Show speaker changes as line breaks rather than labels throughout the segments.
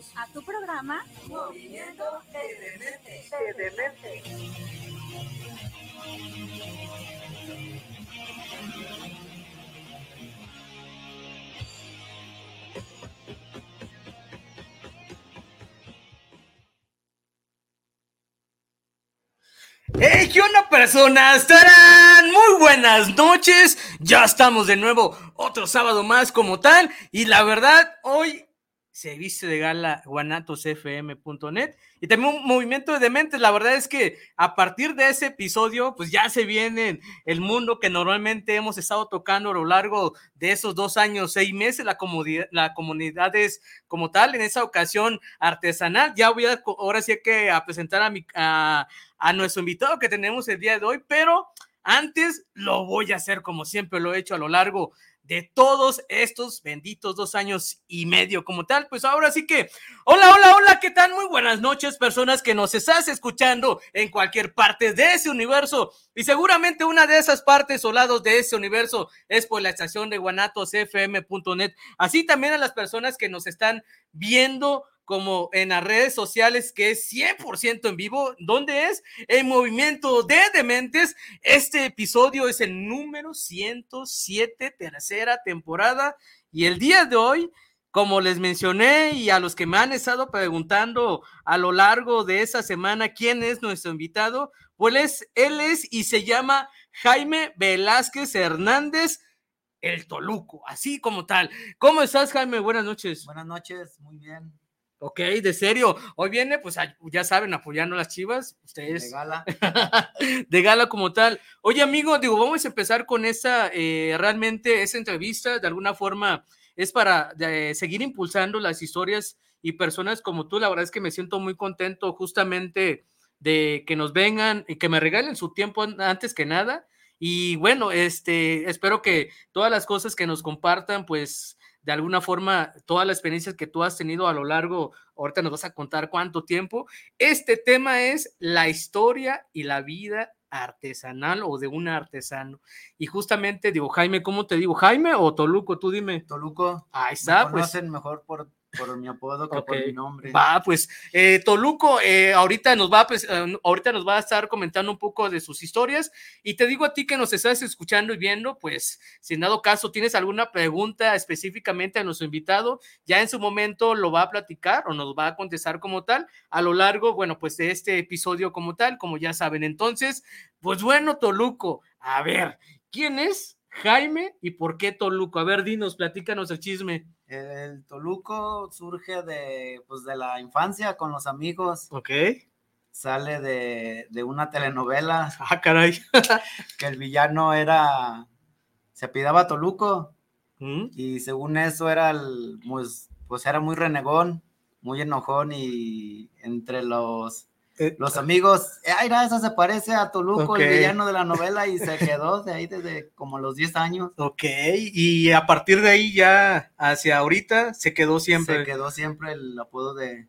Bienvenidos
a tu programa
Movimiento Edemente. ¡Hey, qué onda, personas! ¡Tarán! Muy buenas noches. Ya estamos de nuevo otro sábado más como tal. Y la verdad, hoy se viste de gala guanatosfm.net y también un movimiento de dementes. La verdad es que a partir de ese episodio, pues ya se viene el mundo que normalmente hemos estado tocando a lo largo de esos dos años, seis meses. La comunidad, la comunidad es como tal, en esa ocasión artesanal. Ya voy a, ahora sí que a presentar a, mi, a, a nuestro invitado que tenemos el día de hoy, pero antes lo voy a hacer como siempre lo he hecho a lo largo de todos estos benditos dos años y medio como tal. Pues ahora sí que, hola, hola, hola, ¿qué tal? Muy buenas noches, personas que nos estás escuchando en cualquier parte de ese universo. Y seguramente una de esas partes o lados de ese universo es por la estación de guanatosfm.net. Así también a las personas que nos están viendo como en las redes sociales, que es 100% en vivo. ¿Dónde es? En Movimiento de Dementes. Este episodio es el número 107, tercera temporada. Y el día de hoy, como les mencioné y a los que me han estado preguntando a lo largo de esa semana quién es nuestro invitado, pues él es y se llama Jaime Velázquez Hernández. El Toluco, así como tal. ¿Cómo estás, Jaime? Buenas noches.
Buenas noches, muy bien.
Ok, de serio. Hoy viene, pues ya saben, apoyando a las chivas. Ustedes.
De gala.
de gala como tal. Oye, amigo, digo, vamos a empezar con esa, eh, realmente, esa entrevista. De alguna forma, es para seguir impulsando las historias y personas como tú. La verdad es que me siento muy contento justamente de que nos vengan y que me regalen su tiempo antes que nada. Y bueno, este, espero que todas las cosas que nos compartan, pues de alguna forma todas las experiencias que tú has tenido a lo largo, ahorita nos vas a contar cuánto tiempo. Este tema es la historia y la vida artesanal o de un artesano. Y justamente digo, Jaime, ¿cómo te digo? ¿Jaime o Toluco? Tú dime.
Toluco.
Ahí está,
me pues. mejor por por mi apodo que por mi nombre.
Va, pues eh, Toluco eh, ahorita nos va a, eh, ahorita nos va a estar comentando un poco de sus historias y te digo a ti que nos estás escuchando y viendo, pues si en dado caso tienes alguna pregunta específicamente a nuestro invitado, ya en su momento lo va a platicar o nos va a contestar como tal a lo largo, bueno, pues de este episodio como tal, como ya saben. Entonces, pues bueno, Toluco, a ver, ¿quién es Jaime y por qué Toluco? A ver, dinos, platícanos el chisme.
El Toluco surge de, pues, de la infancia con los amigos.
Ok.
Sale de, de una telenovela.
Ah, caray.
que el villano era, se apidaba Toluco. ¿Mm? Y según eso era el, pues, pues era muy renegón, muy enojón y entre los eh, los amigos, ay, eso se parece a Toluco, el villano de la novela, y se quedó de ahí desde como los 10 años.
Ok, y a partir de ahí ya hacia ahorita se quedó siempre.
Se quedó siempre el apodo de,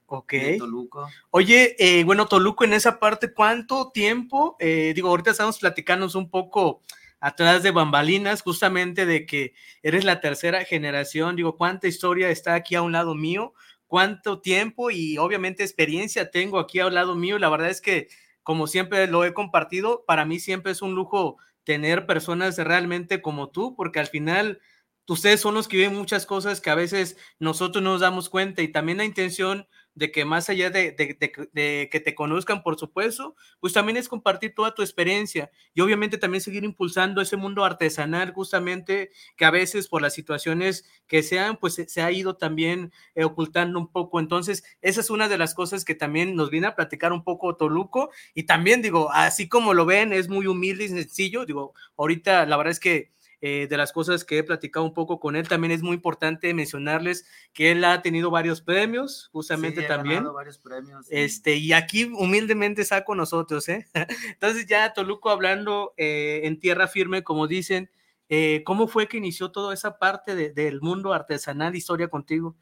Toluco.
Oye, eh, bueno, Toluco, en esa parte, ¿cuánto tiempo? Eh, digo, ahorita estamos platicando un poco atrás de bambalinas, justamente de que eres la tercera generación, digo, ¿cuánta historia está aquí a un lado mío? Cuánto tiempo y obviamente experiencia tengo aquí al lado mío. La verdad es que, como siempre lo he compartido, para mí siempre es un lujo tener personas realmente como tú, porque al final ustedes son los que viven muchas cosas que a veces nosotros no nos damos cuenta y también la intención de que más allá de, que te conozcan, por supuesto, pues también es compartir toda tu experiencia y obviamente también seguir impulsando ese mundo artesanal justamente que a veces por las situaciones que sean, pues se, ha ido también eh, ocultando un poco. Entonces, esa es una de las cosas que también nos viene a platicar un poco Toluco y también digo, así como lo ven, es muy humilde y sencillo, digo, ahorita la verdad es que eh, de las cosas que he platicado un poco con él, también es muy importante mencionarles que él ha tenido varios premios, justamente también.
Varios premios,
Este, y aquí humildemente está con nosotros, ¿eh? Entonces, ya Toluco hablando eh, en tierra firme, como dicen, eh, ¿cómo fue que inició toda esa parte del mundo artesanal, historia contigo?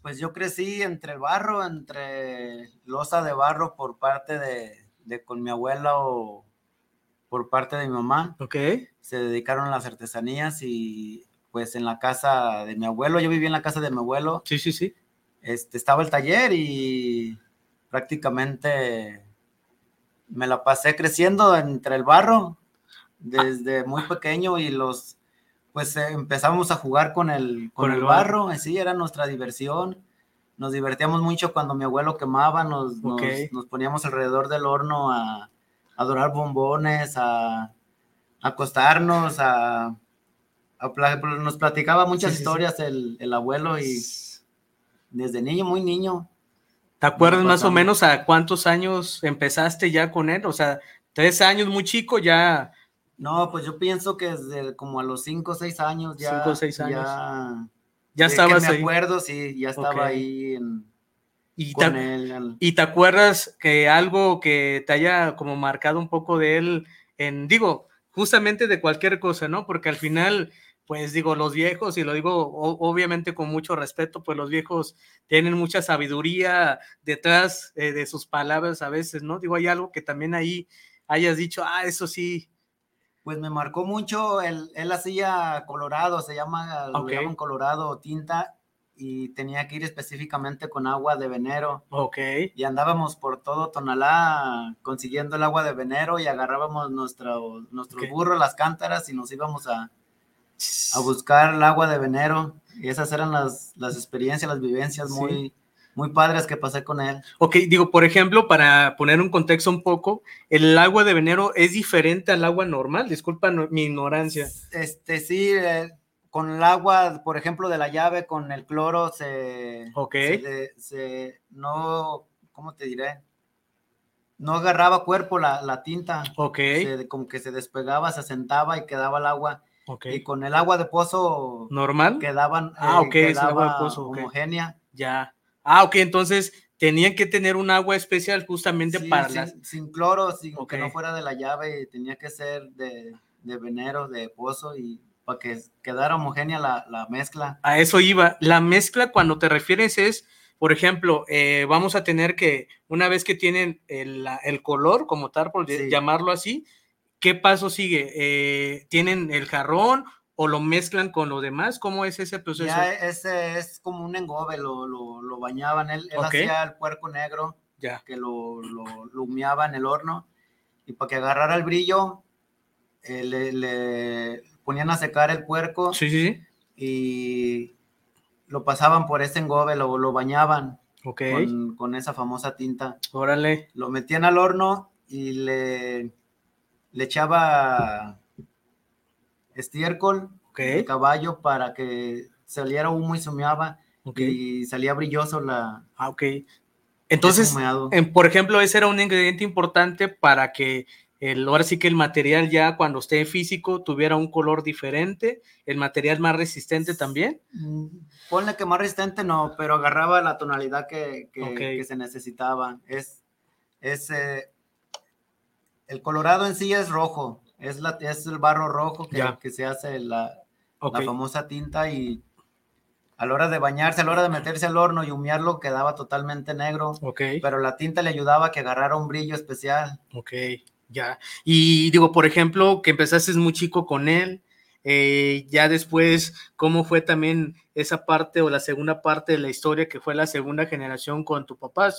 Pues yo crecí entre barro, entre losa de barro por parte de, de con mi abuela o por parte de mi mamá.
Ok.
Se dedicaron a las artesanías y pues en la casa de mi abuelo, yo viví en la casa de mi abuelo.
Sí, sí, sí.
Este, estaba el taller y prácticamente me la pasé creciendo entre el barro desde muy pequeño y los pues eh, empezamos a jugar con el con, el, barro, así era nuestra diversión. Nos divertíamos mucho cuando mi abuelo quemaba, nos, nos poníamos alrededor del horno a, a dorar bombones, a, acostarnos, a, nos platicaba muchas historias El, abuelo y desde niño, muy niño.
¿Te acuerdas más o menos a cuántos años empezaste ya con él? O sea, tres años, muy chico, ya.
No, pues yo pienso que desde como a los cinco o seis años ya.
Cinco o seis años.
Ya,
ya estabas
me acuerdo, sí, ya estaba ahí en,
y te, y te acuerdas que algo que te haya como marcado un poco de él en, digo, justamente de cualquier cosa, ¿no? Porque al final, pues digo, los viejos, y lo digo obviamente con mucho respeto, pues los viejos tienen mucha sabiduría detrás eh, de sus palabras a veces, ¿no? Digo, hay algo que también ahí hayas dicho, ah, eso sí.
Pues me marcó mucho, él, él hacía colorado, se llama, llaman colorado tinta, y tenía que ir específicamente con agua de venero.
Ok.
Y andábamos por todo Tonalá consiguiendo el agua de venero y agarrábamos nuestro, nuestro burro, las cántaras y nos íbamos a, a buscar el agua de venero. Y esas eran las, las experiencias, las vivencias muy, muy padres que pasé con él.
Ok, digo, por ejemplo, para poner un contexto un poco, ¿el agua de venero es diferente al agua normal? Disculpa mi ignorancia.
Este, sí, eh, con el agua, por ejemplo, de la llave, con el cloro, se,
Ok.
se, no, ¿cómo te diré? No agarraba cuerpo la, tinta.
Ok.
como que se despegaba, se sentaba y quedaba el agua.
Ok.
Y con el agua de pozo.
¿Normal?
Quedaban.
Ah, ok,
es agua de pozo. Homogénea.
Ya. Ah, ok, entonces tenían que tener un agua especial justamente para
sin, sin cloro, sin que no fuera de la llave, tenía que ser de, de venero, de pozo y para que quedara homogénea la, mezcla.
A eso iba. La mezcla, cuando te refieres, es, por ejemplo, eh, vamos a tener que, una vez que tienen el, color, como tal, por llamarlo así, ¿qué paso sigue? Eh, ¿Tienen el jarrón o lo mezclan con lo demás? ¿Cómo es ese proceso?
Ya ese es como un engobe, lo, lo, bañaban. Él, hacía el puerco negro,
ya.
que lo, lo, humeaba en el horno, y para que agarrara el brillo, eh, le, ponían a secar el puerco.
Sí, sí,
Y lo pasaban por ese engobe, lo, lo bañaban.
Ok.
Con, esa famosa tinta.
Órale.
Lo metían al horno y le, le echaba estiércol de caballo para que saliera humo y sumeaba y salía brilloso la.
Ah, ok. Entonces, por ejemplo, ese era un ingrediente importante para que el, ahora sí que el material ya cuando esté físico tuviera un color diferente, el material más resistente también.
Mm, ponle que más resistente no, pero agarraba la tonalidad que, se necesitaba. Es, es eh, el colorado en sí es rojo, es, la, es el barro rojo que, que se hace la, la famosa tinta y a la hora de bañarse, a la hora de meterse al horno y humearlo, quedaba totalmente negro. Pero la tinta le ayudaba a que agarrara un brillo especial.
Ok. Ya. Y digo, por ejemplo, que empezaste muy chico con él, eh, ya después, ¿cómo fue también esa parte o la segunda parte de la historia que fue la segunda generación con tu papá?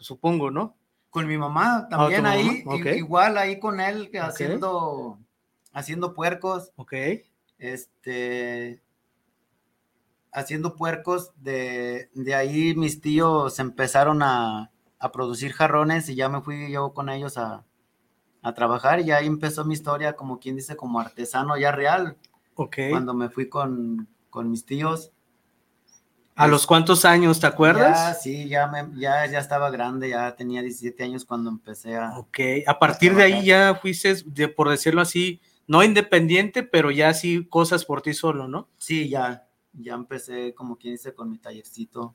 Supongo, ¿no?
Con mi mamá también ahí, igual ahí con él haciendo, haciendo puercos.
Ok.
Este, haciendo puercos, de, de ahí mis tíos empezaron a, a, producir jarrones y ya me fui yo con ellos a, a, trabajar y ahí empezó mi historia, como quien dice, como artesano ya real.
Ok.
Cuando me fui con, con mis tíos.
¿A los cuántos años te acuerdas?
Ya, sí, ya, me, ya, ya estaba grande, ya tenía 17 años cuando empecé a.
Ok, a partir de ahí ya fuiste, de, por decirlo así, no independiente, pero ya sí cosas por ti solo, ¿no?
Sí, ya, ya empecé, como quien dice, con mi tallercito.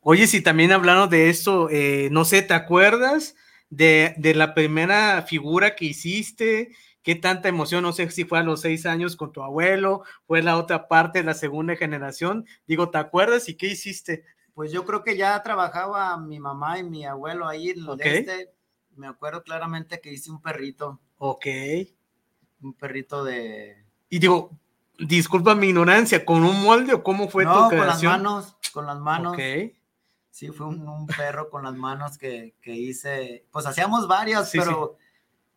Oye, si también hablando de esto, eh, no sé, ¿te acuerdas de, de, la primera figura que hiciste? ¿Qué tanta emoción? No sé si fue a los seis años con tu abuelo, fue la otra parte, la segunda generación. Digo, ¿te acuerdas y qué hiciste?
Pues yo creo que ya trabajaba mi mamá y mi abuelo ahí en
okay.
este. Me acuerdo claramente que hice un perrito.
Ok.
Un perrito de.
Y digo, disculpa mi ignorancia, ¿con un molde o cómo fue
no,
tu creación?
con las manos, con las manos.
Ok.
Sí, fue un, un perro con las manos que, que, hice. Pues hacíamos varias, sí, pero sí.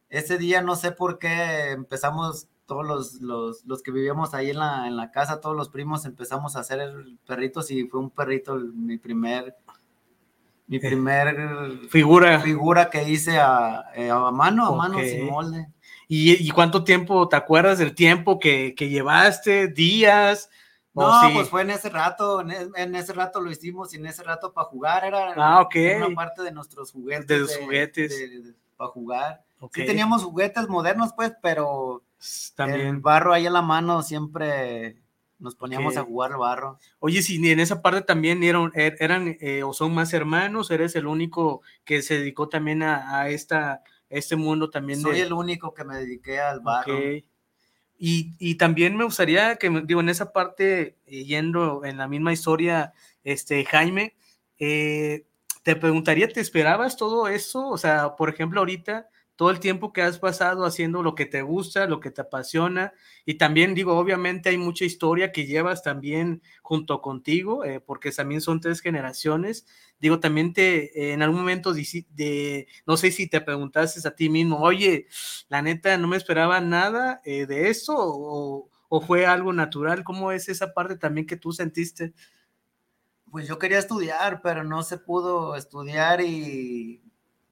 ese día no sé por qué empezamos todos los, los, los, que vivíamos ahí en la, en la casa, todos los primos empezamos a hacer perritos y fue un perrito mi primer mi primer
figura
figura que hice a, a mano, a okay. mano sin molde.
¿Y, ¿Y, cuánto tiempo, te acuerdas del tiempo que, que llevaste? ¿Días?
No, sí? pues fue en ese rato, en, en, ese rato lo hicimos y en ese rato para jugar era
ah, okay.
una parte de nuestros juguetes.
De los juguetes.
De, de, para jugar. Okay. Sí teníamos juguetes modernos, pues, pero
también
el barro ahí en la mano siempre nos poníamos
okay.
a jugar barro.
Oye, si en esa parte también eran, er, eran eh, o son más hermanos, eres el único que se dedicó también a, a esta este mundo también.
Soy
de...
el único que me dediqué al barro.
Okay. Y, también me gustaría que, digo, en esa parte, eh, yendo en la misma historia, este, Jaime, eh, te preguntaría, ¿te esperabas todo eso? O sea, por ejemplo, ahorita, todo el tiempo que has pasado haciendo lo que te gusta, lo que te apasiona, y también digo, obviamente hay mucha historia que llevas también junto contigo, eh, porque también son tres generaciones. Digo, también te, eh, en algún momento, de, de, no sé si te preguntaste a ti mismo, oye, la neta, no me esperaba nada eh, de eso, o, o fue algo natural, ¿cómo es esa parte también que tú sentiste?
Pues yo quería estudiar, pero no se pudo estudiar y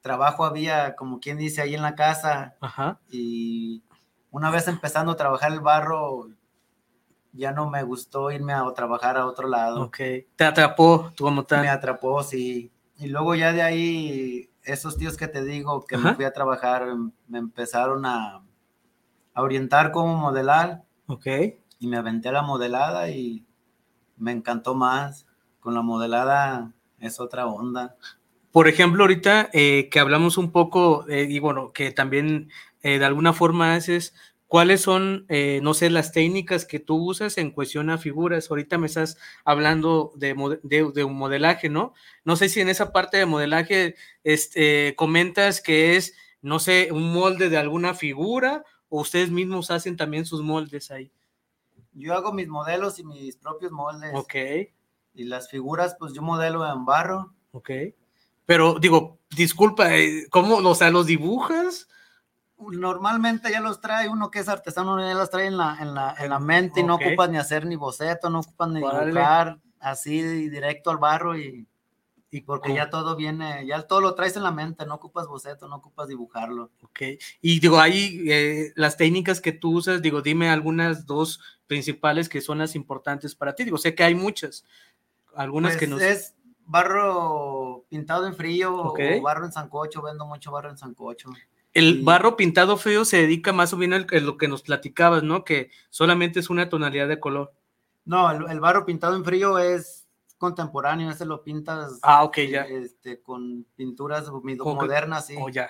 trabajo había, como quien dice, ahí en la casa.
Ajá.
Y una vez empezando a trabajar el barro, ya no me gustó irme a trabajar a otro lado.
Ok. ¿Te atrapó tú como tal?
Me atrapó, sí. Y luego ya de ahí, esos tíos que te digo que Ajá. me fui a trabajar, me empezaron a, a orientar cómo modelar.
Ok.
Y me aventé a la modelada y me encantó más. Con la modelada es otra onda.
Por ejemplo, ahorita eh, que hablamos un poco, eh, y bueno, que también eh, de alguna forma haces, ¿cuáles son, eh, no sé, las técnicas que tú usas en cuestión a figuras? Ahorita me estás hablando de, de, de un modelaje, ¿no? No sé si en esa parte de modelaje este, comentas que es, no sé, un molde de alguna figura o ustedes mismos hacen también sus moldes ahí.
Yo hago mis modelos y mis propios moldes.
Ok.
Y las figuras, pues yo modelo en barro.
Ok. Pero digo, disculpa, eh, ¿cómo, o sea, los dibujas?
Normalmente ya los trae uno que es artesano, ya los trae en la, en la, en la mente y no ocupas ni hacer ni boceto, no ocupas ni vale. dibujar así directo al barro y, y porque ¿Cómo? ya todo viene, ya todo lo traes en la mente, no ocupas boceto, no ocupas dibujarlo.
Ok, y digo, ahí eh, las técnicas que tú usas, digo, dime algunas dos principales que son las importantes para ti, digo, sé que hay muchas, algunas
pues
que nos...
Es barro pintado en frío okay. o barro en sancocho, vendo mucho barro en sancocho.
El barro pintado frío se dedica más o menos a lo que nos platicabas, ¿no? Que solamente es una tonalidad de color.
No, el, el barro pintado en frío es contemporáneo, ese lo pintas
ah, okay, ya.
Este, con pinturas modernas, sí.
Oh, ya.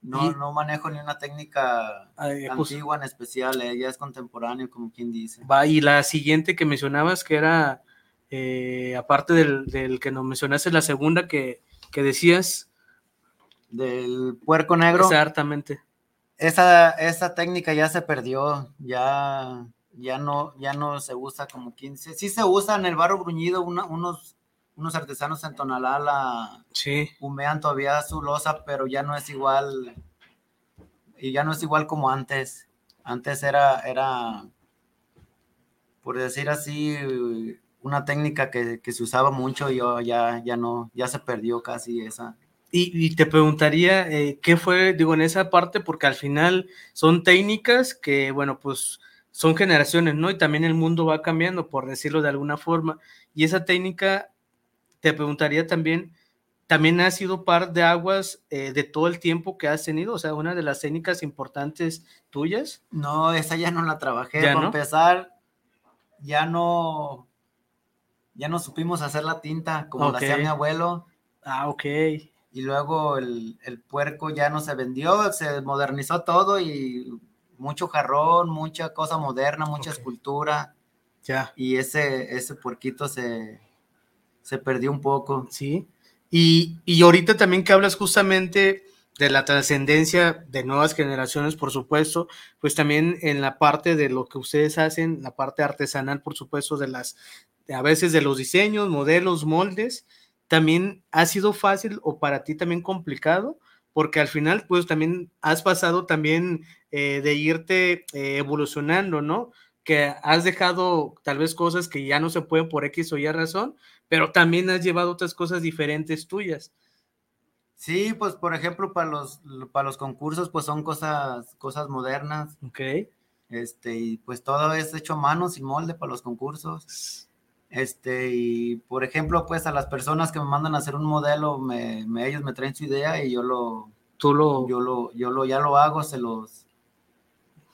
No, y... no manejo ni una técnica Ay, pues... antigua en especial, ella eh, es contemporáneo, como quien dice.
Va, y la siguiente que mencionabas, que era eh, aparte del, del, que nos mencionaste, la segunda que, que, decías.
Del puerco negro.
Exactamente.
Esa, esa técnica ya se perdió, ya, ya, no, ya no se usa como 15. Sí se usa en el barro bruñido, una, unos, unos artesanos en Tonalá la
sí.
humean todavía su losa, pero ya no es igual, y ya no es igual como antes. Antes era, era por decir así, una técnica que, se usaba mucho y yo ya, ya no, ya se perdió casi esa.
Y, te preguntaría, eh, ¿qué fue, digo, en esa parte? Porque al final son técnicas que, bueno, pues son generaciones, ¿no? Y también el mundo va cambiando, por decirlo de alguna forma. Y esa técnica, te preguntaría también, ¿también ha sido par de aguas eh, de todo el tiempo que has tenido? O sea, una de las técnicas importantes tuyas.
No, esa ya no la trabajé. ¿Ya Para empezar, ya no, ya no supimos hacer la tinta como la hacía mi abuelo.
Ah, ok
y luego el, puerco ya no se vendió, se modernizó todo y mucho jarrón, mucha cosa moderna, mucha escultura. Ya. Y ese, ese puerquito se, se perdió un poco.
Sí. Y, y ahorita también que hablas justamente de la trascendencia de nuevas generaciones, por supuesto, pues también en la parte de lo que ustedes hacen, la parte artesanal, por supuesto, de las, a veces de los diseños, modelos, moldes, también ha sido fácil o para ti también complicado, porque al final pues también has pasado también eh, de irte eh, evolucionando, ¿no? Que has dejado tal vez cosas que ya no se pueden por X o Y razón, pero también has llevado otras cosas diferentes tuyas.
Sí, pues por ejemplo, para los, para los concursos, pues son cosas, cosas modernas.
Ok.
Este, y pues todo es hecho a mano, sin molde para los concursos. Este, y por ejemplo, pues a las personas que me mandan a hacer un modelo, me, ellos me traen su idea y yo lo,
tú lo,
yo lo, yo lo, ya lo hago, se los,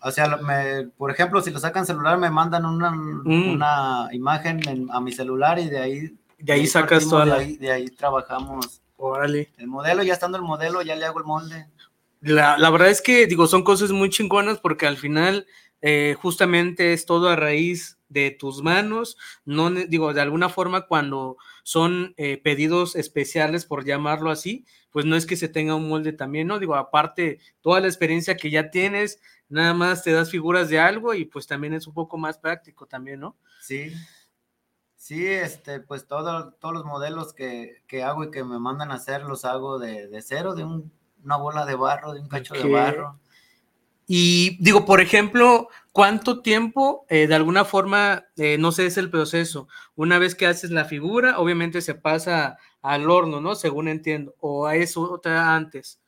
o sea, me, por ejemplo, si lo sacan celular, me mandan una, mm. una imagen a mi celular y de ahí,
de ahí, sacas toda
la, de ahí, trabajamos.
Órale.
El modelo, ya estando el modelo, ya le hago el molde.
La, la verdad es que, digo, son cosas muy chingonas porque al final, eh, justamente es todo a raíz de tus manos, no digo, de alguna forma cuando son eh, pedidos especiales, por llamarlo así, pues no es que se tenga un molde también, ¿no? Digo, aparte, toda la experiencia que ya tienes, nada más te das figuras de algo y pues también es un poco más práctico también, ¿no?
Sí. Sí, este, pues todo, todos los modelos que, hago y que me mandan a hacer los hago de, cero, de una bola de barro, de un cacho de barro.
Y digo, por ejemplo, ¿cuánto tiempo eh, de alguna forma, eh, no sé, es el proceso? Una vez que haces la figura, obviamente se pasa al horno, ¿no? Según entiendo, o a eso otra antes.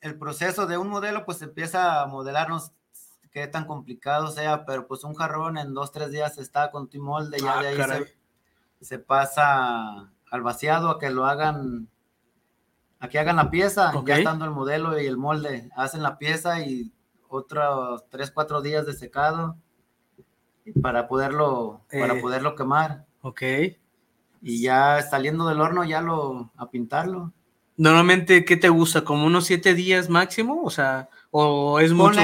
El proceso de un modelo, pues empieza a modelarnos qué tan complicado sea, pero pues un jarrón en dos, tres días está con tu molde, ya ah, de ahí se, pasa al vaciado a que lo hagan, a que hagan la pieza, ya estando el modelo y el molde, hacen la pieza y otros 3, 4 días de secado para poderlo, para eh, poderlo quemar.
Ok.
Y ya saliendo del horno, ya lo, a pintarlo.
Normalmente, ¿qué te gusta? ¿Como unos 7 días máximo? O sea, o es mucho.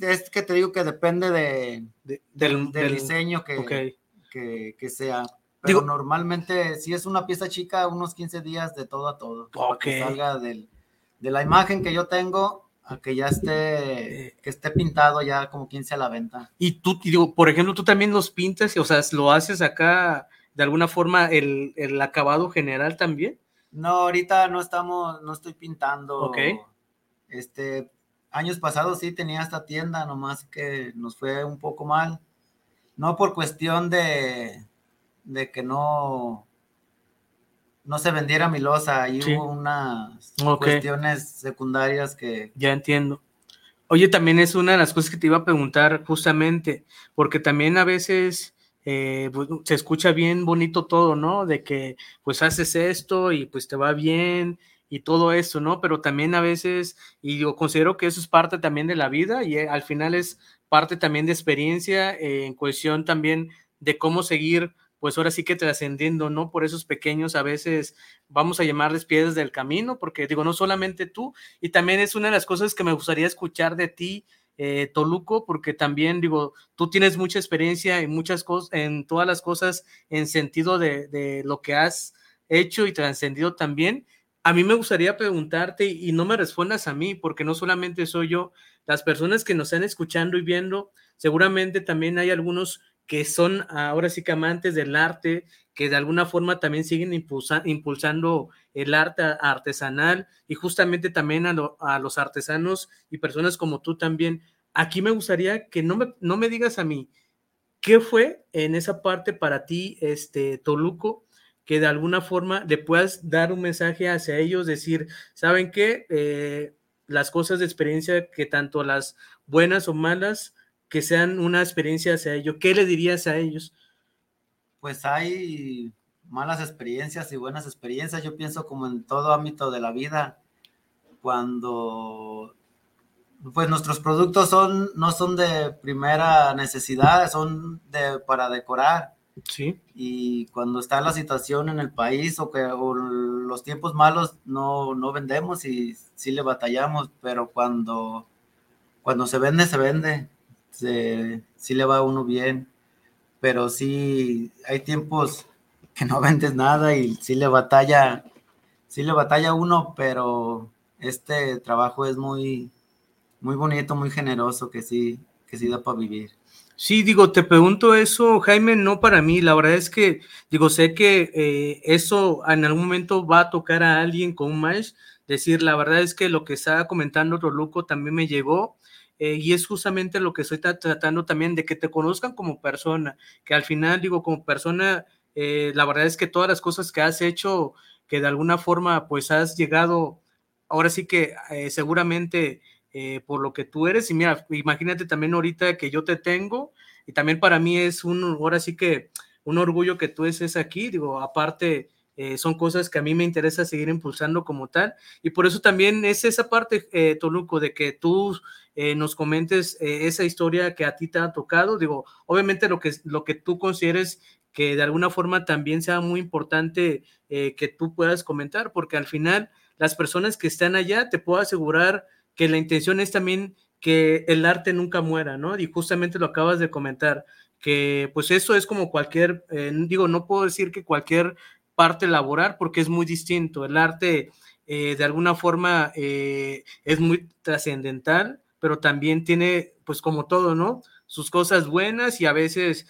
Es que te digo que depende de, del, diseño que, que, sea. Pero normalmente, si es una pieza chica, unos 15 días de todo a todo. Para que salga del, de la imagen que yo tengo que ya esté, que esté pintado ya como 15 a la venta.
Y tú, digo, por ejemplo, tú también los pintas, o sea, lo haces acá de alguna forma el, el, acabado general también.
No, ahorita no estamos, no estoy pintando.
Ok.
Este, años pasados sí tenía esta tienda, nomás que nos fue un poco mal. No por cuestión de, de que no, no se vendiera mi losa, ahí hubo unas cuestiones secundarias que...
Ya entiendo. Oye, también es una de las cosas que te iba a preguntar justamente, porque también a veces eh, pues, se escucha bien bonito todo, ¿no? De que pues haces esto y pues te va bien y todo eso, ¿no? Pero también a veces, y yo considero que eso es parte también de la vida y eh, al final es parte también de experiencia eh, en cuestión también de cómo seguir pues ahora sí que trascendiendo, ¿no? Por esos pequeños, a veces vamos a llamarles piedras del camino, porque digo, no solamente tú, y también es una de las cosas que me gustaría escuchar de ti, eh, Toluco, porque también digo, tú tienes mucha experiencia en muchas cosas, en todas las cosas, en sentido de, de lo que has hecho y trascendido también. A mí me gustaría preguntarte y no me respondas a mí, porque no solamente soy yo, las personas que nos están escuchando y viendo, seguramente también hay algunos que son ahora sí que amantes del arte, que de alguna forma también siguen impulsando el arte artesanal y justamente también a, los artesanos y personas como tú también. Aquí me gustaría que no me, no me digas a mí, ¿qué fue en esa parte para ti, este, Toluco, que de alguna forma le puedas dar un mensaje hacia ellos, decir, ¿saben qué? Eh, las cosas de experiencia, que tanto las buenas o malas, que sean una experiencia hacia ellos, ¿qué le dirías a ellos?
Pues hay malas experiencias y buenas experiencias, yo pienso como en todo ámbito de la vida, cuando pues nuestros productos son no son de primera necesidad, son de para decorar
Sí.
Y cuando está la situación en el país o que los tiempos malos no, no vendemos y sí le batallamos, pero cuando, cuando se vende, se vende. Se, sí le va a uno bien, pero sí hay tiempos que no vendes nada y sí le batalla, sí le batalla uno, pero este trabajo es muy, muy bonito, muy generoso, que sí, que sí da para vivir.
Sí, digo, te pregunto eso, Jaime, no para mí. La verdad es que, digo, sé que eh, eso en algún momento va a tocar a alguien con un match. Decir, la verdad es que lo que estaba comentando Roluco también me llegó. Eh, y es justamente lo que estoy tratando también de que te conozcan como persona, que al final, digo, como persona, eh, la verdad es que todas las cosas que has hecho, que de alguna forma, pues has llegado, ahora sí que seguramente eh, por lo que tú eres. Y mira, imagínate también ahorita que yo te tengo y también para mí es un, ahora sí que un orgullo que tú estés aquí. Digo, aparte, eh, son cosas que a mí me interesa seguir impulsando como tal. Y por eso también es esa parte, eh, Toluco, de que tú nos comentes esa historia que a ti te ha tocado. Digo, obviamente lo que, lo que tú consideres que de alguna forma también sea muy importante que tú puedas comentar, porque al final las personas que están allá, te puedo asegurar, que la intención es también que el arte nunca muera, ¿no? Y justamente lo acabas de comentar, que pues eso es como cualquier, eh, digo, no puedo decir que cualquier parte laboral, porque es muy distinto. El arte, eh, de alguna forma, eh, es muy trascendental, pero también tiene, pues como todo, ¿no? Sus cosas buenas y a veces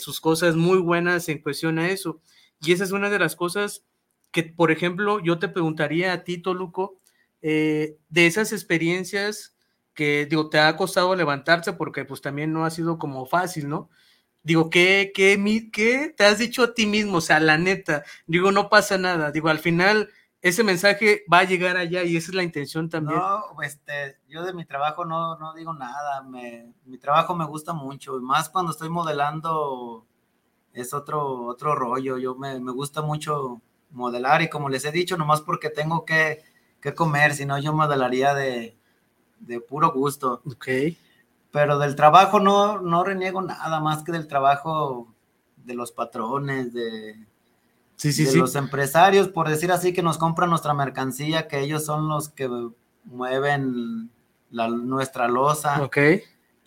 sus cosas muy buenas en cuestión a eso. Y esa es una de las cosas que, por ejemplo, yo te preguntaría a ti, Toluco, eh, de esas experiencias que, digo, te ha costado levantarse porque pues también no ha sido como fácil, ¿no? Digo, ¿qué, qué, qué te has dicho a ti mismo? O sea, la neta, digo, no pasa nada, digo, al final ese mensaje va a llegar allá y esa es la intención también.
No, este, yo de mi trabajo no, no digo nada, me, mi trabajo me gusta mucho, y más cuando estoy modelando es otro, otro rollo, yo me, me gusta mucho modelar y como les he dicho, nomás porque tengo que qué comer, si no yo modelaría de, de puro gusto.
Ok.
Pero del trabajo no, no reniego nada más que del trabajo de los patrones, de,
sí, sí,
de los empresarios, por decir así, que nos compran nuestra mercancía, que ellos son los que mueven la, nuestra losa.
Ok.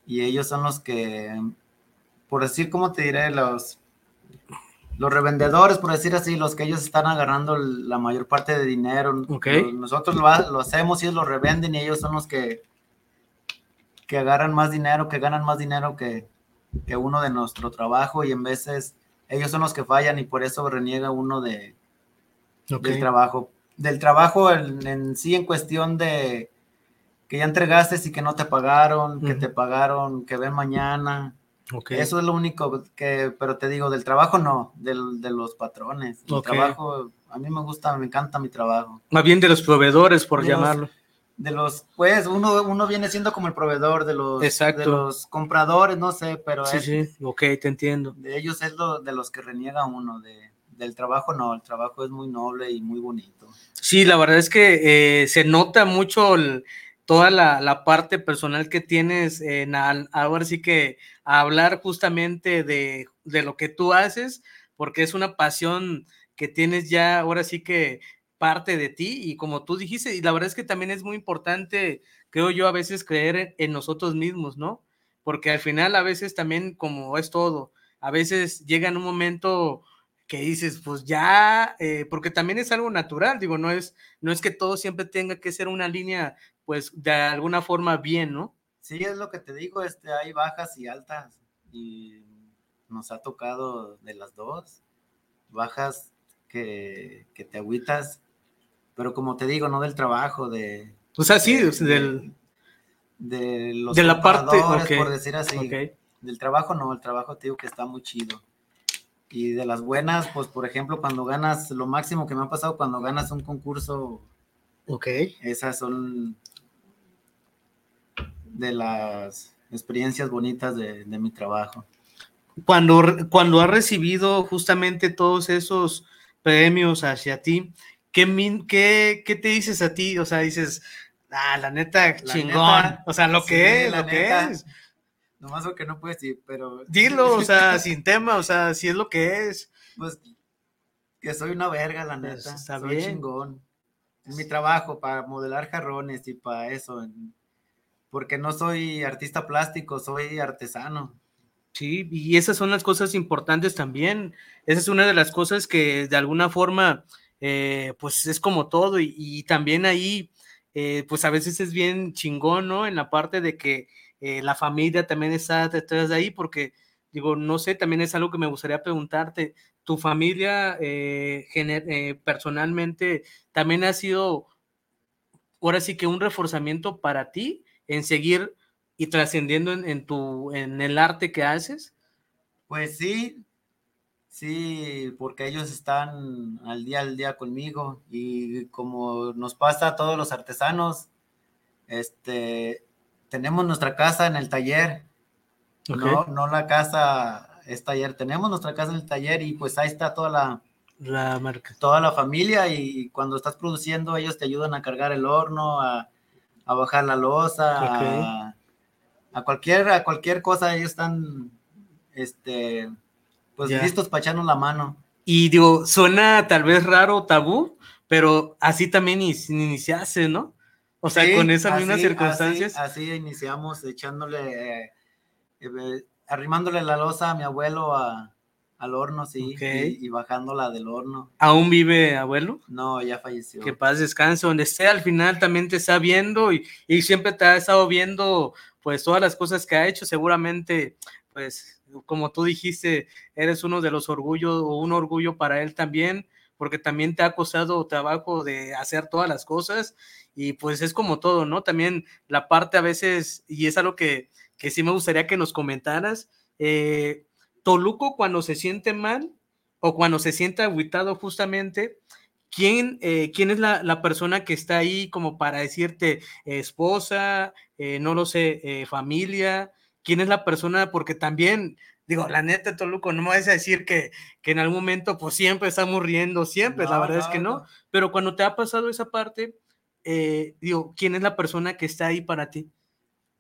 Y ellos son los que, por decir, ¿cómo te diré? Los los revendedores, por decir así, los que ellos están agarrando la mayor parte de dinero. Nosotros lo, hacemos y ellos lo revenden y ellos son los que, que agarran más dinero, que ganan más dinero que, uno de nuestro trabajo y en veces ellos son los que fallan y por eso reniega uno de, del trabajo. Del trabajo en, sí en cuestión de que ya entregaste y que no te pagaron, que te pagaron, que ven mañana eso es lo único que, pero te digo, del trabajo no, del, de los patrones. El trabajo, a mí me gusta, me encanta mi trabajo.
Más bien de los proveedores, por llamarlo.
De los, pues, uno, uno viene siendo como el proveedor de los, de los compradores, no sé, pero
sí, sí, ok, te entiendo.
De ellos es lo de los que reniega uno, de, del trabajo no, el trabajo es muy noble y muy bonito.
Sí, la verdad es que eh, se nota mucho el toda la, parte personal que tienes en ahora sí que hablar justamente de, lo que tú haces, porque es una pasión que tienes ya ahora sí que parte de ti y como tú dijiste, y la verdad es que también es muy importante, creo yo, a veces creer en nosotros mismos, ¿no? Porque al final a veces también como es todo, a veces llega en un momento que dices, pues ya, eh, porque también es algo natural, digo, no es, no es que todo siempre tenga que ser una línea pues de alguna forma bien, ¿no?
Sí, es lo que te digo, este, hay bajas y altas y nos ha tocado de las dos, bajas que, te agüitas, pero como te digo, no del trabajo, de...
O sea, sí, del...
De, los
de la parte,
por decir así. del trabajo no, el trabajo te digo que está muy chido. Y de las buenas, pues por ejemplo, cuando ganas, lo máximo que me ha pasado cuando ganas un concurso.
Ok.
Esas son de las experiencias bonitas de, mi trabajo.
Cuando, cuando has recibido justamente todos esos premios hacia ti, ¿qué, qué, qué te dices a ti? O sea, dices, ah, la neta, chingón. o sea, lo que es, lo que es.
Nomás lo que no puedes decir, pero.
Dilo, o sea, sin tema, o sea, si es lo que es.
Pues que soy una verga, la pues, neta. está soy chingón. Es mi trabajo para modelar jarrones y para eso. Porque no soy artista plástico, soy artesano.
Sí, y esas son las cosas importantes también. Esa es una de las cosas que de alguna forma, eh, pues es como todo. Y, también ahí, eh, pues a veces es bien chingón, ¿no? En la parte de que eh, la familia también está detrás de ahí, porque digo, no sé, también es algo que me gustaría preguntarte. ¿Tu familia eh, eh, personalmente también ha sido, ahora sí que un reforzamiento para ti en seguir y trascendiendo en, tu, en el arte que haces?
Pues sí, sí, porque ellos están al día al día conmigo y como nos pasa a todos los artesanos, este, tenemos nuestra casa en el taller, no, no la casa es taller, tenemos nuestra casa en el taller y pues ahí está toda la,
la marca.
Toda la familia y cuando estás produciendo ellos te ayudan a cargar el horno, a, bajar la losa, a, cualquier, a cualquier cosa ellos están este, pues listos para echarnos la mano.
Y digo, suena tal vez raro, tabú, pero así también iniciaste, ¿no? O sea, con esas mismas circunstancias.
Así, iniciamos echándole, eh, eh, arrimándole la losa a mi abuelo al horno, sí, y, bajándola del horno.
¿Aún vive abuelo?
No, ya falleció.
Que paz descanse, donde esté al final también te está viendo y, y siempre te ha estado viendo pues todas las cosas que ha hecho, seguramente pues como tú dijiste, eres uno de los orgullos o un orgullo para él también, porque también te ha costado trabajo de hacer todas las cosas y pues es como todo, ¿no? También la parte a veces, y es algo que, que sí me gustaría que nos comentaras, eh, Toluco cuando se siente mal o cuando se siente aguitado justamente, ¿quién, eh, ¿quién es la, persona que está ahí como para decirte esposa, eh, no lo sé, familia? ¿Quién es la persona? Porque también digo, la neta, Toluco, no me vas a decir que, que, en algún momento, pues siempre estamos riendo, siempre, la verdad es que no. Pero cuando te ha pasado esa parte, eh, digo, ¿quién es la persona que está ahí para ti?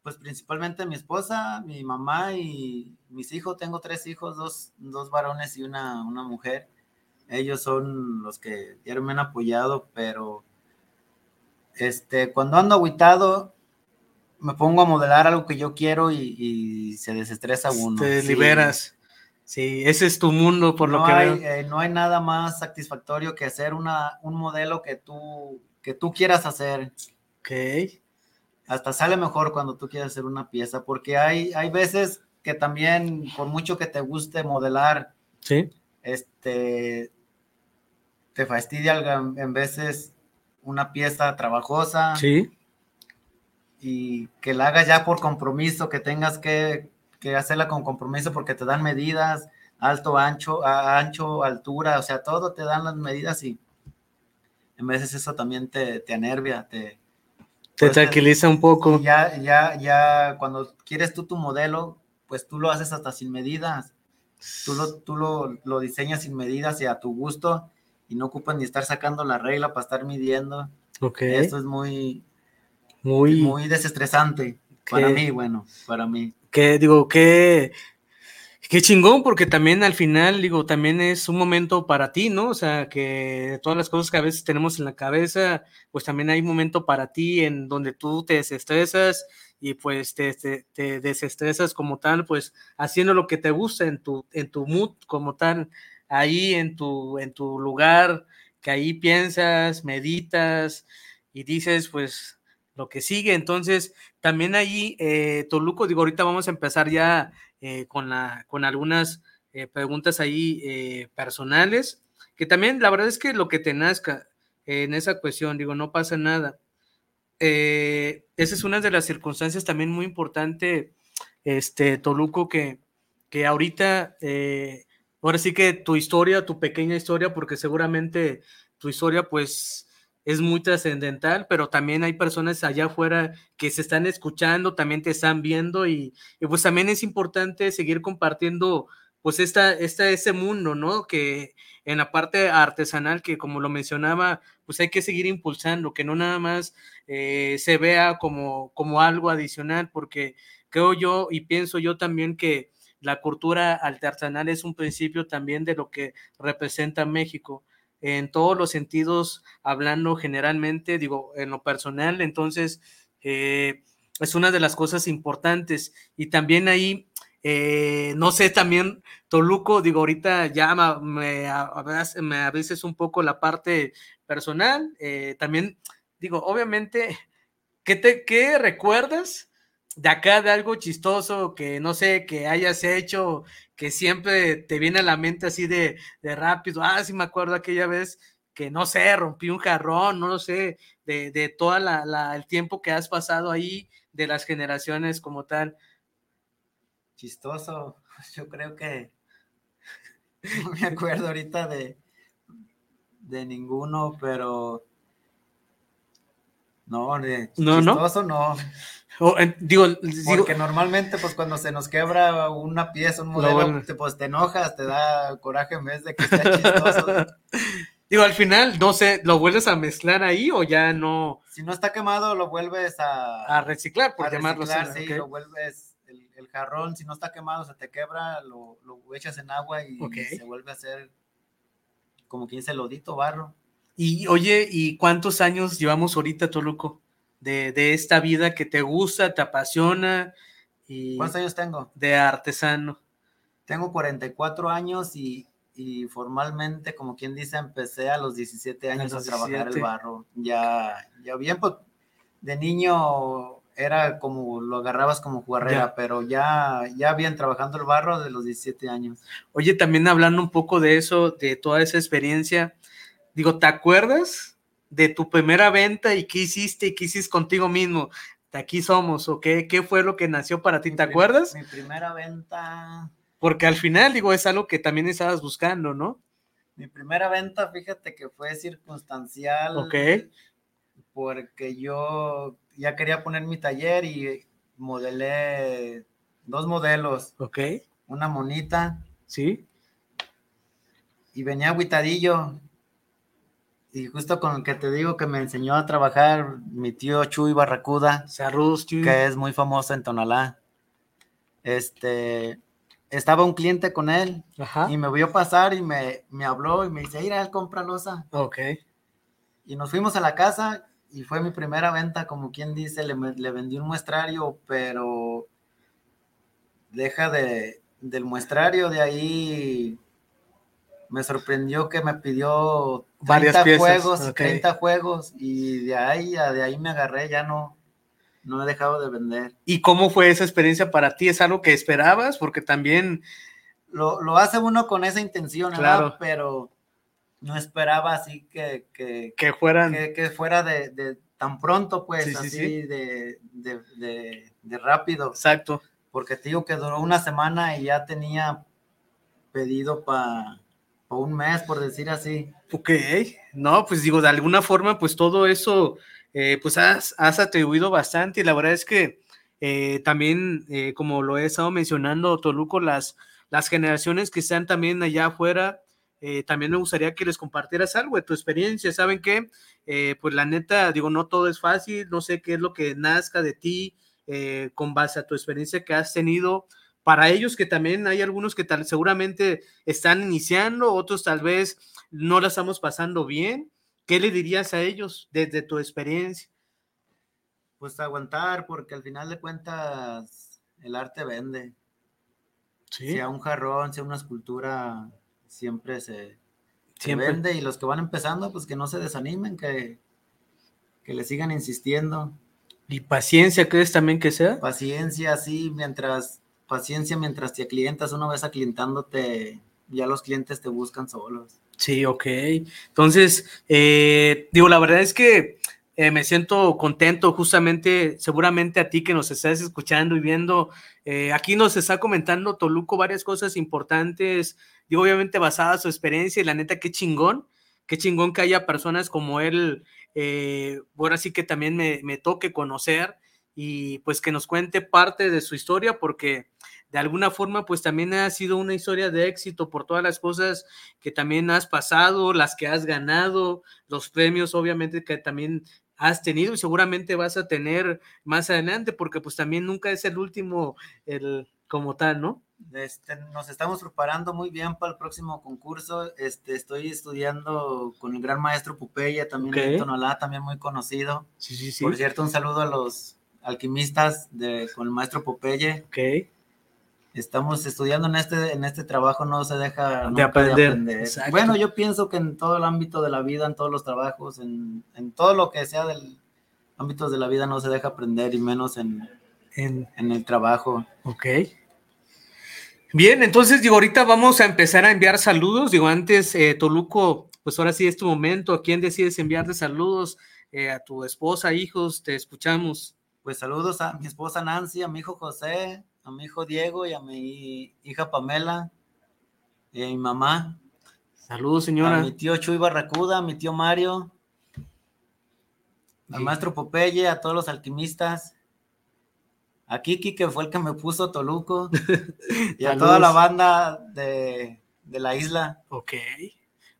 Pues principalmente mi esposa, mi mamá y mis hijos. Tengo tres hijos, dos, dos varones y una, una mujer. Ellos son los que me han apoyado, pero este, cuando ando aguitado, me pongo a modelar algo que yo quiero y, se desestresa uno.
Te liberas. Sí, ese es tu mundo, por lo que
hay, eh, no hay nada más satisfactorio que hacer una, un modelo que tú que tú quieras hacer.
Ok.
Hasta sale mejor cuando tú quieres hacer una pieza, porque hay, hay veces que también, por mucho que te guste modelar,
sí.
este, te fastidia en veces una pieza trabajosa.
Sí.
Y que la hagas ya por compromiso, que tengas que, que hacerla con compromiso porque te dan medidas, alto, ancho, ancho, altura, o sea, todo te dan las medidas y en veces eso también te, te anervia, te...
Te tranquiliza un poco.
Ya, ya, ya, cuando quieres tú tu modelo, pues tú lo haces hasta sin medidas. Tú lo, tú lo, lo diseñas sin medidas y a tu gusto y no ocupas ni estar sacando la regla para estar midiendo.
Ok.
Esto es muy,
muy,
muy desestresante. Para mí, bueno, para mí.
Que digo, que Qué chingón, porque también al final, digo, también es un momento para ti, ¿no? O sea, que todas las cosas que a veces tenemos en la cabeza, pues también hay un momento para ti en donde tú te desestresas y pues te, te, desestresas como tal, pues haciendo lo que te gusta en tu, en tu mood como tal, ahí en tu, en tu lugar, que ahí piensas, meditas y dices, pues lo que sigue. Entonces, también ahí, eh, Toluco, digo, ahorita vamos a empezar ya eh, con, la, con algunas eh, preguntas ahí personales, que también la verdad es que lo que te nazca en esa cuestión, digo, no pasa nada. esa es una de las circunstancias también muy importante este, Toluco, que, que ahorita, ahora sí que tu historia, tu pequeña historia, porque seguramente tu historia, pues, es muy trascendental, pero también hay personas allá afuera que se están escuchando, también te están viendo y, pues también es importante seguir compartiendo pues esta, esta, ese mundo, ¿no? Que en la parte artesanal, que como lo mencionaba, pues hay que seguir impulsando, que no nada más eh, se vea como, como algo adicional, porque creo yo y pienso yo también que la cultura artesanal es un principio también de lo que representa México en todos los sentidos, hablando generalmente, digo, en lo personal, entonces eh, es una de las cosas importantes y también ahí eh, no sé, también Toluco, digo, ahorita ya me, me, un poco la parte personal. Eh, también, digo, obviamente, ¿qué, te, ¿qué recuerdas de acá de algo chistoso que no sé, que hayas hecho, que siempre te viene a la mente así de, rápido? Ah, sí, me acuerdo aquella vez que no sé, rompí un jarrón, no lo sé, de, de todo el tiempo que has pasado ahí, de las generaciones como tal
chistoso, yo creo que no me acuerdo ahorita de, de ninguno, pero no, de chistoso no.
digo,
porque normalmente pues cuando se nos quebra una pieza, un modelo, pues te enojas, te da coraje en vez de que sea chistoso.
digo, al final, no sé, ¿lo vuelves a mezclar ahí o ya no?
Si no está quemado, lo vuelves a...
A reciclar, por llamarlo
así. Sí, lo vuelves el jarrón, si no está quemado, se te quebra, lo, echas en agua y se vuelve a hacer como quien dice lodito, barro.
Y oye, ¿y cuántos años llevamos ahorita, Toluco? De, de esta vida que te gusta, te apasiona. Y
¿Cuántos años tengo?
De artesano.
Tengo 44 años y, y formalmente, como quien dice, empecé a los 17 años a, trabajar el barro. Ya, ya bien, pues de niño era como lo agarrabas como jugarrera, pero ya, ya habían trabajando el barro de los 17 años.
Oye, también hablando un poco de eso, de toda esa experiencia, digo, ¿te acuerdas de tu primera venta y qué hiciste y qué hiciste contigo mismo? De aquí somos, ¿o qué, qué fue lo que nació para ti? ¿Te acuerdas?
Mi primera venta.
Porque al final, digo, es algo que también estabas buscando, ¿no?
Mi primera venta, fíjate que fue circunstancial.
Ok.
Porque yo ya quería poner mi taller y modelé dos modelos.
Ok.
Una monita.
Sí.
Y venía aguitadillo. Y justo con el que te digo que me enseñó a trabajar mi tío Chuy Barracuda. Que es muy famoso en Tonalá. Este, estaba un cliente con él y me vio pasar y me, me habló y me dice, ir a él compra losa.
Ok.
Y nos fuimos a la casa y fue mi primera venta, como quien dice, le, le vendí un muestrario, pero deja de, del muestrario, de ahí me sorprendió que me pidió 30 juegos, 30 juegos, y de ahí, de ahí me agarré, ya no, no he dejado de vender.
¿Y cómo fue esa experiencia para ti? ¿Es algo que esperabas? Porque también...
Lo, lo hace uno con esa intención, claro. pero no esperaba así que, que,
que fueran
que, fuera de, tan pronto pues así De, de, rápido
exacto
porque te digo que duró una semana y ya tenía pedido para un mes por decir así
ok no pues digo de alguna forma pues todo eso eh, pues has, has, atribuido bastante y la verdad es que eh, también eh, como lo he estado mencionando Toluco las las generaciones que están también allá afuera también me gustaría que les compartieras algo de tu experiencia. Saben eh, pues la neta, digo, no todo es fácil, no sé qué es lo que nazca de ti con base a tu experiencia que has tenido. Para ellos que también hay algunos que tal, seguramente están iniciando, otros tal vez no la estamos pasando bien. ¿Qué le dirías a ellos desde tu experiencia?
Pues aguantar, porque al final de cuentas el arte vende. ¿Sí? Sea un jarrón, sea una escultura, siempre se, vende y los que van empezando, pues que no se desanimen, que, que le sigan insistiendo.
¿Y paciencia crees también que sea?
Paciencia, sí, mientras, paciencia mientras te clientas, una vez aclientándote, ya los clientes te buscan solos.
Sí, ok. Entonces, eh, digo, la verdad es que eh, me siento contento justamente, seguramente a ti que nos estás escuchando y viendo, eh, aquí nos está comentando Toluco varias cosas importantes, y obviamente basadas en su experiencia y la neta, qué chingón, qué chingón que haya personas como él, eh, ahora sí que también me, me toque conocer y pues que nos cuente parte de su historia porque de alguna forma pues también ha sido una historia de éxito por todas las cosas que también has pasado, las que has ganado, los premios obviamente que también has tenido y seguramente vas a tener más adelante porque pues también nunca es el último el como tal, ¿no?
Este, nos estamos preparando muy bien para el próximo concurso. Este, estoy estudiando con el gran maestro Pupeya, también de Tonalá, también muy conocido.
Sí, sí, sí.
Por cierto, un saludo a los alquimistas de, con el maestro Popeye.
Ok.
Estamos estudiando en este, en este trabajo, no se deja
de aprender.
Bueno, yo pienso que en todo el ámbito de la vida, en todos los trabajos, en, en todo lo que sea del ámbito de la vida, no se deja aprender, y menos en, en, en el trabajo.
Ok. Bien, entonces digo, ahorita vamos a empezar a enviar saludos. Digo, antes, eh, Toluco, pues ahora sí es tu momento. ¿A quién decides enviarte saludos? Eh, a tu esposa, hijos, te escuchamos.
Pues saludos a mi esposa Nancy, a mi hijo José, a mi hijo Diego y a mi hija Pamela y a mi mamá.
Saludos, señora.
A mi tío Chuy Barracuda, a mi tío Mario, al maestro Popeye, a todos los alquimistas, a Kiki, que fue el que me puso Toluco, y a toda la banda de, de la isla.
Ok.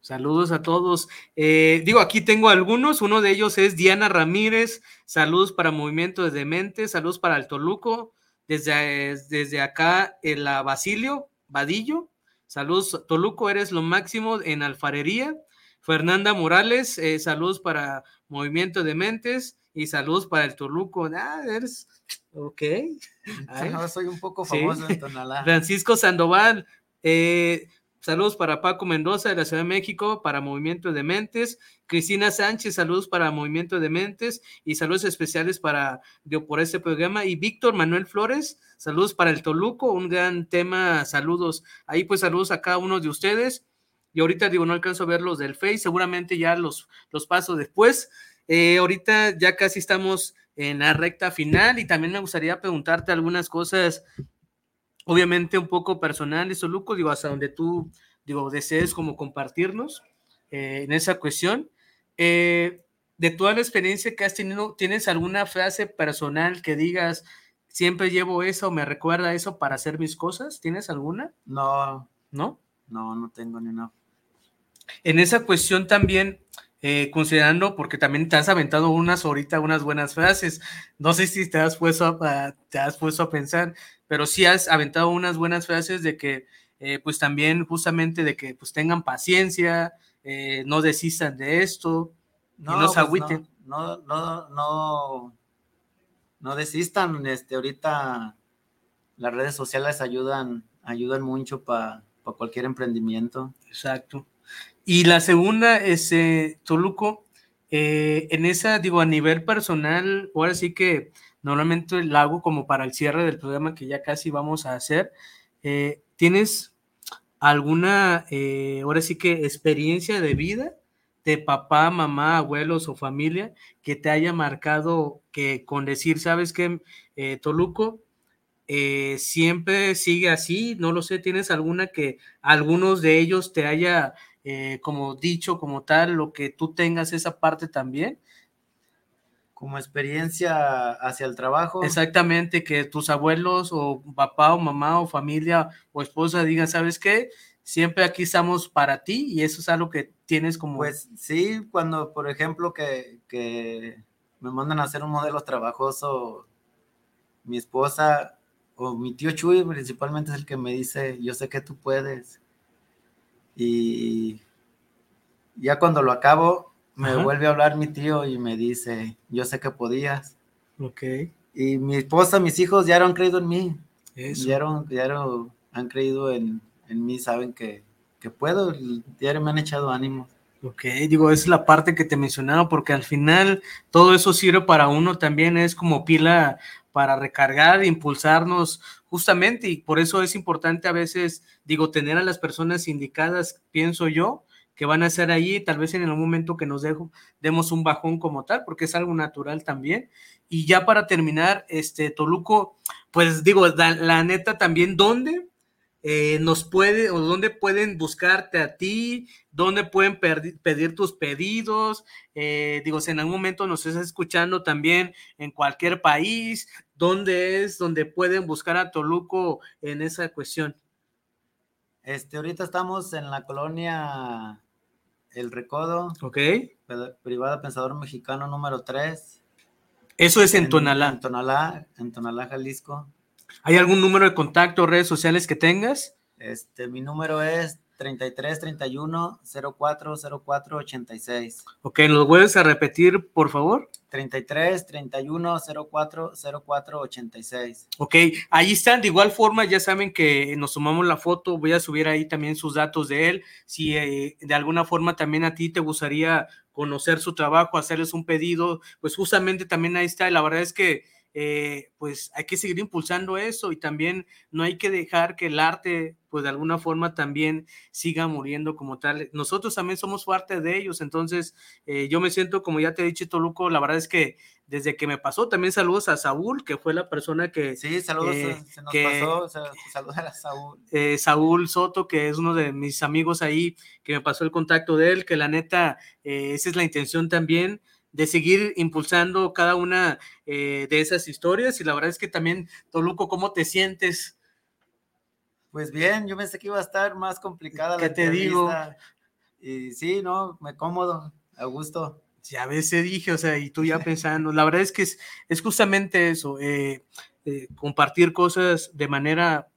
Saludos a todos. Eh, digo, aquí tengo algunos. Uno de ellos es Diana Ramírez. Saludos para Movimiento de Dementes. Saludos para el Toluco. Desde, desde acá, el Basilio Vadillo. Saludos, Toluco, eres lo máximo en alfarería. Fernanda Morales, eh, saludos para Movimiento de Mentes y saludos para el Toluco. Ah, eres. Ok.
soy un poco famoso en Tonalá.
Francisco Sandoval, eh, Saludos para Paco Mendoza de la Ciudad de México, para Movimiento de Mentes. Cristina Sánchez, saludos para Movimiento de Mentes y saludos especiales para por este programa. Y Víctor Manuel Flores, saludos para el Toluco, un gran tema, saludos. Ahí pues saludos a cada uno de ustedes. Y ahorita digo, no alcanzo a ver los del Face, seguramente ya los, los paso después. Eh, ahorita ya casi estamos en la recta final y también me gustaría preguntarte algunas cosas obviamente un poco personal, eso, Luco, digo, hasta donde tú, digo, desees como compartirnos eh, en esa cuestión. Eh, de toda la experiencia que has tenido, ¿tienes alguna frase personal que digas, siempre llevo eso, me recuerda eso para hacer mis cosas? ¿Tienes alguna?
No.
¿No?
No, no tengo ni una.
En esa cuestión también, eh, considerando, porque también te has aventado unas ahorita, unas buenas frases, no sé si te has puesto a, te has puesto a pensar, pero sí has aventado unas buenas frases de que, eh, pues también justamente de que pues tengan paciencia, eh, no desistan de esto, no, no se pues, agüiten.
No, no, no, no, desistan, este, ahorita las redes sociales ayudan, ayudan mucho para cualquier emprendimiento.
Exacto. Y la segunda es, eh, Toluco, en esa, digo, a nivel personal, ahora sí que Normalmente la hago como para el cierre del programa que ya casi vamos a hacer. Eh, ¿Tienes alguna, eh, ahora sí que experiencia de vida de papá, mamá, abuelos o familia que te haya marcado que con decir, sabes que eh, Toluco siempre sigue así? No lo sé, ¿tienes alguna que algunos de ellos te haya como dicho como tal, lo que tú tengas esa parte también?
como experiencia hacia el trabajo.
Exactamente, que tus abuelos o papá o mamá o familia o esposa digan, ¿sabes qué? Siempre aquí estamos para ti y eso es algo que tienes como...
Pues sí, cuando por ejemplo que, que me mandan a hacer un modelo trabajoso, mi esposa o mi tío Chuy principalmente es el que me dice, yo sé que tú puedes. Y ya cuando lo acabo, me vuelve a hablar mi tío y me dice, yo sé que podías.
Ok.
Y mi esposa, mis hijos ya han creído en mí. Eso. Ya, ya han creído en, mí, saben que, que puedo, ya me han echado ánimo.
Ok, digo, es la parte que te mencionaba, porque al final todo eso sirve para uno también, es como pila para recargar, impulsarnos justamente, y por eso es importante a veces, digo, tener a las personas indicadas, pienso yo, que van a ser ahí, tal vez en el momento que nos dejo, demos un bajón como tal, porque es algo natural también. Y ya para terminar, este Toluco, pues digo, la, neta también, ¿dónde eh, nos puede o dónde pueden buscarte a ti, dónde pueden pedir tus pedidos. Eh, digo, si en algún momento nos estás escuchando también en cualquier país, ¿dónde es donde pueden buscar a Toluco en esa cuestión?
Este, ahorita estamos en la colonia El Recodo.
Ok.
Privada Pensador Mexicano número 3.
Eso es en, Tonalá.
En Tonalá, en Tonalá, Jalisco.
¿Hay algún número de contacto, redes sociales que tengas?
Este, mi número es 33 31 04 04 86.
Ok, ¿lo vuelves a repetir, por favor?
33 31 04 04 86.
Ok, ahí están. De igual forma, ya saben que nos tomamos la foto. Voy a subir ahí también sus datos de él. Si eh, de alguna forma también a ti te gustaría conocer su trabajo, hacerles un pedido, pues justamente también ahí está. La verdad es que eh, pues hay que seguir impulsando eso y también no hay que dejar que el arte, pues de alguna forma también siga muriendo como tal. Nosotros también somos parte de ellos, entonces eh, yo me siento, como ya te he dicho, Toluco, la verdad es que desde que me pasó, también saludos a Saúl, que fue la persona que...
Sí, saludos, eh, se nos pasó, saludos a Saúl.
Saúl Soto, que es uno de mis amigos ahí, que me pasó el contacto de él, que la neta, esa es la intención también de seguir impulsando cada una eh, de esas historias. Y la verdad es que también, Toluco, ¿cómo te sientes?
Pues bien, yo pensé que iba a estar más complicada
¿Qué te digo?
Y sí, no, me cómodo, a gusto.
Ya a veces dije, o sea, y tú ya pensando, la verdad es que es, es justamente eso, eh, eh, compartir cosas de manera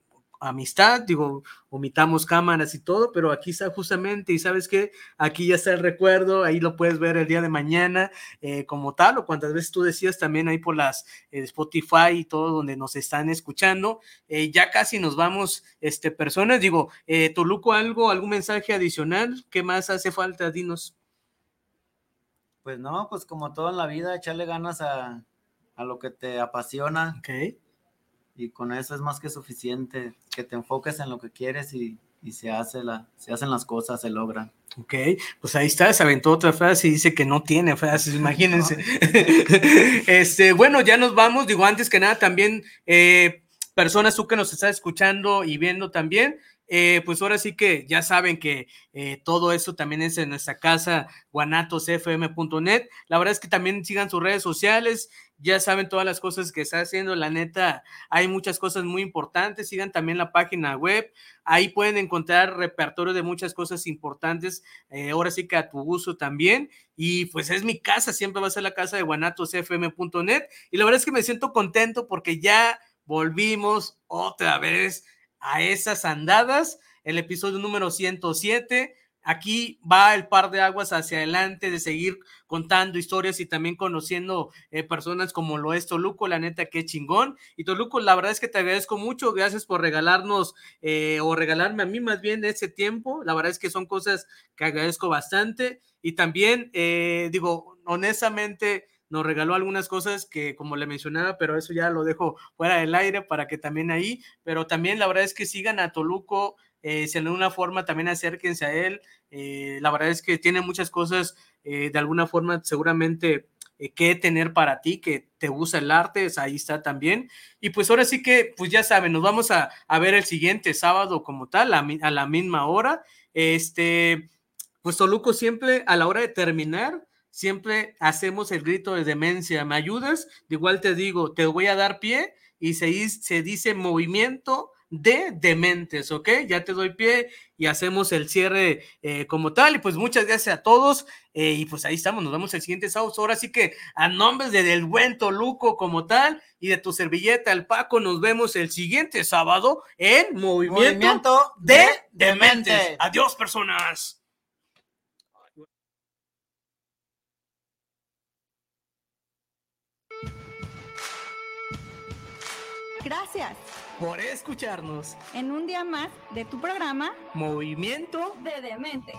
amistad, digo, omitamos cámaras y todo, pero aquí está justamente, y sabes que aquí ya está el recuerdo, ahí lo puedes ver el día de mañana eh, como tal, o cuantas veces tú decías también ahí por las eh, Spotify y todo donde nos están escuchando, eh, ya casi nos vamos, este, personas, digo, Toluco, algo, algún mensaje adicional, ¿qué más hace falta? Dinos.
Pues no, pues como todo en la vida, echarle ganas a, a lo que te apasiona.
Ok
y con eso es más que suficiente, que te enfoques en lo que quieres y, se, hace la, se hacen las cosas, se logran.
Ok, pues ahí está, se aventó otra frase y dice que no tiene frases, imagínense. este, bueno, ya nos vamos, digo, antes que nada también, eh, personas tú que nos estás escuchando y viendo también, eh, pues ahora sí que ya saben que eh, todo eso también es en nuestra casa, guanatosfm.net. La verdad es que también sigan sus redes sociales, ya saben todas las cosas que está haciendo. La neta, hay muchas cosas muy importantes. Sigan también la página web. Ahí pueden encontrar repertorio de muchas cosas importantes. Eh, ahora sí que a tu uso también. Y pues es mi casa, siempre va a ser la casa de guanatosfm.net. Y la verdad es que me siento contento porque ya volvimos otra vez a esas andadas, el episodio número 107. Aquí va el par de aguas hacia adelante de seguir contando historias y también conociendo eh, personas como lo es Toluco, la neta que chingón. Y Toluco, la verdad es que te agradezco mucho, gracias por regalarnos eh, o regalarme a mí más bien ese tiempo. La verdad es que son cosas que agradezco bastante. Y también eh, digo, honestamente, nos regaló algunas cosas que, como le mencionaba, pero eso ya lo dejo fuera del aire para que también ahí, pero también la verdad es que sigan a Toluco, eh, si en alguna forma también acérquense a él, eh, la verdad es que tiene muchas cosas eh, de alguna forma seguramente que tener para ti, que te gusta el arte, ahí está también. Y pues ahora sí que, pues ya saben, nos vamos a, ver el siguiente sábado como tal, a, a la misma hora. Este, pues Toluco siempre a la hora de terminar, siempre hacemos el grito de demencia. ¿Me ayudas? De igual te digo, te voy a dar pie y se, se dice movimiento de dementes, ¿ok? Ya te doy pie y hacemos el cierre eh, como tal. Y pues muchas gracias a todos. Eh, y pues ahí estamos, nos vemos el siguiente sábado. Ahora sí que a nombre de del buen Toluco como tal y de tu servilleta, el Paco, nos vemos el siguiente sábado en Movimiento, de, dementes. Adiós, personas.
Gracias
por escucharnos
en un día más de tu programa
Movimiento
de Demente.